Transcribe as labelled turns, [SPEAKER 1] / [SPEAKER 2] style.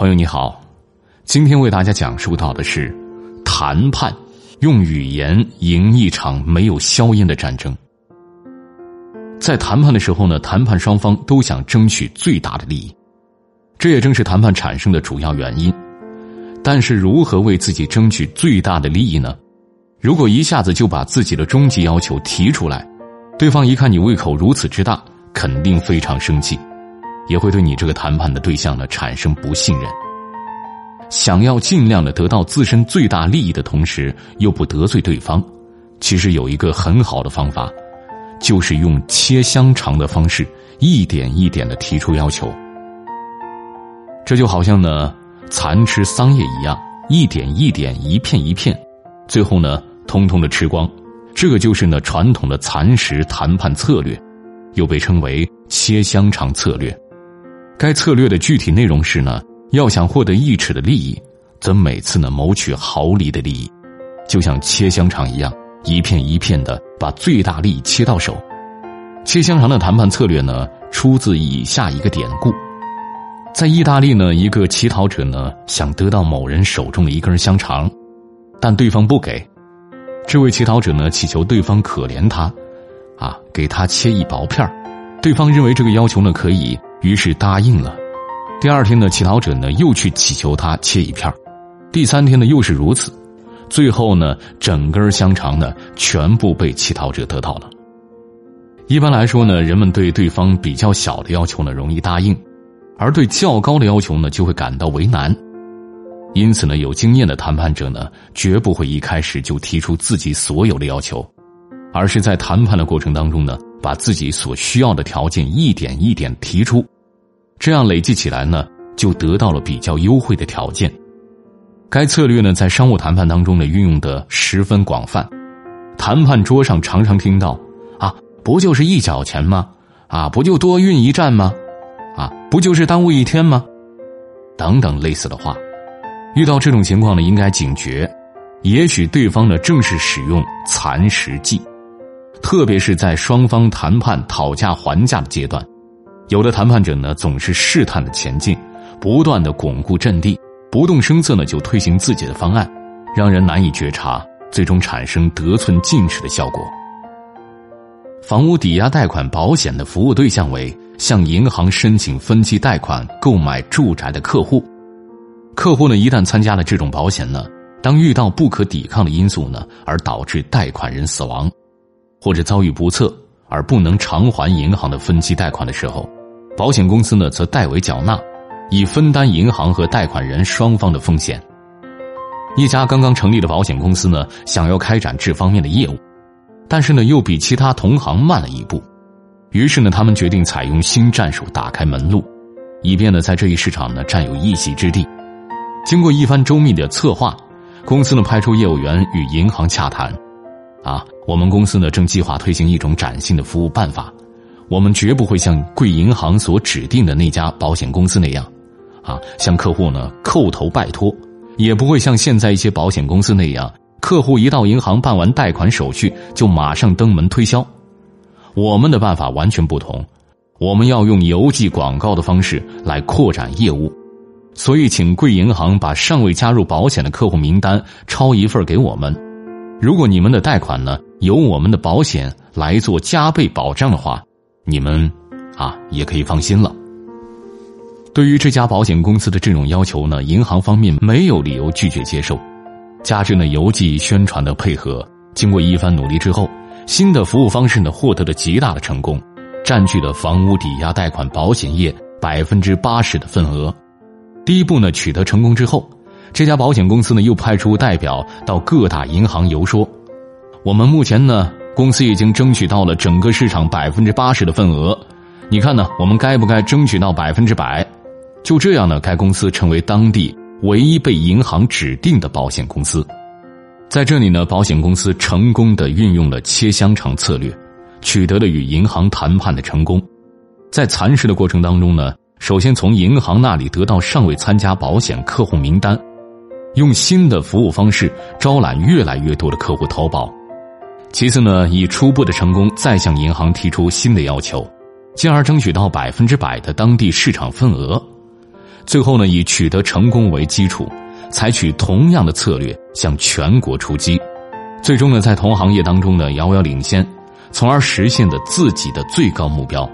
[SPEAKER 1] 朋友你好，今天为大家讲述到的是谈判，用语言赢一场没有硝烟的战争。在谈判的时候呢，谈判双方都想争取最大的利益，这也正是谈判产生的主要原因。但是，如何为自己争取最大的利益呢？如果一下子就把自己的终极要求提出来，对方一看你胃口如此之大，肯定非常生气。也会对你这个谈判的对象呢产生不信任。想要尽量的得到自身最大利益的同时，又不得罪对方，其实有一个很好的方法，就是用切香肠的方式，一点一点的提出要求。这就好像呢蚕吃桑叶一样，一点一点，一片一片，最后呢通通的吃光。这个就是呢传统的蚕食谈判策略，又被称为切香肠策略。该策略的具体内容是呢，要想获得一尺的利益，则每次呢谋取毫厘的利益，就像切香肠一样，一片一片的把最大利益切到手。切香肠的谈判策略呢，出自以下一个典故：在意大利呢，一个乞讨者呢想得到某人手中的一根香肠，但对方不给。这位乞讨者呢祈求对方可怜他，啊，给他切一薄片对方认为这个要求呢可以。于是答应了。第二天呢，乞讨者呢又去乞求他切一片第三天呢又是如此，最后呢整根香肠呢全部被乞讨者得到了。一般来说呢，人们对对方比较小的要求呢容易答应，而对较高的要求呢就会感到为难。因此呢，有经验的谈判者呢绝不会一开始就提出自己所有的要求，而是在谈判的过程当中呢。把自己所需要的条件一点一点提出，这样累计起来呢，就得到了比较优惠的条件。该策略呢，在商务谈判当中呢，运用的十分广泛。谈判桌上常常听到：“啊，不就是一角钱吗？啊，不就多运一站吗？啊，不就是耽误一天吗？”等等类似的话。遇到这种情况呢，应该警觉，也许对方呢，正是使用蚕食计。特别是在双方谈判讨价还价的阶段，有的谈判者呢总是试探的前进，不断的巩固阵地，不动声色呢就推行自己的方案，让人难以觉察，最终产生得寸进尺的效果。房屋抵押贷款保险的服务对象为向银行申请分期贷款购买住宅的客户，客户呢一旦参加了这种保险呢，当遇到不可抵抗的因素呢，而导致贷款人死亡。或者遭遇不测而不能偿还银行的分期贷款的时候，保险公司呢则代为缴纳，以分担银行和贷款人双方的风险。一家刚刚成立的保险公司呢，想要开展这方面的业务，但是呢又比其他同行慢了一步，于是呢他们决定采用新战术，打开门路，以便呢在这一市场呢占有一席之地。经过一番周密的策划，公司呢派出业务员与银行洽谈。啊，我们公司呢正计划推行一种崭新的服务办法，我们绝不会像贵银行所指定的那家保险公司那样，啊，向客户呢叩头拜托，也不会像现在一些保险公司那样，客户一到银行办完贷款手续就马上登门推销。我们的办法完全不同，我们要用邮寄广告的方式来扩展业务，所以请贵银行把尚未加入保险的客户名单抄一份给我们。如果你们的贷款呢由我们的保险来做加倍保障的话，你们啊也可以放心了。对于这家保险公司的这种要求呢，银行方面没有理由拒绝接受。加之呢邮寄宣传的配合，经过一番努力之后，新的服务方式呢获得了极大的成功，占据了房屋抵押贷款保险业百分之八十的份额。第一步呢取得成功之后。这家保险公司呢，又派出代表到各大银行游说。我们目前呢，公司已经争取到了整个市场百分之八十的份额。你看呢，我们该不该争取到百分之百？就这样呢，该公司成为当地唯一被银行指定的保险公司。在这里呢，保险公司成功的运用了切香肠策略，取得了与银行谈判的成功。在蚕食的过程当中呢，首先从银行那里得到尚未参加保险客户名单。用新的服务方式招揽越来越多的客户投保，其次呢，以初步的成功再向银行提出新的要求，进而争取到百分之百的当地市场份额。最后呢，以取得成功为基础，采取同样的策略向全国出击，最终呢，在同行业当中呢遥遥领先，从而实现了自己的最高目标，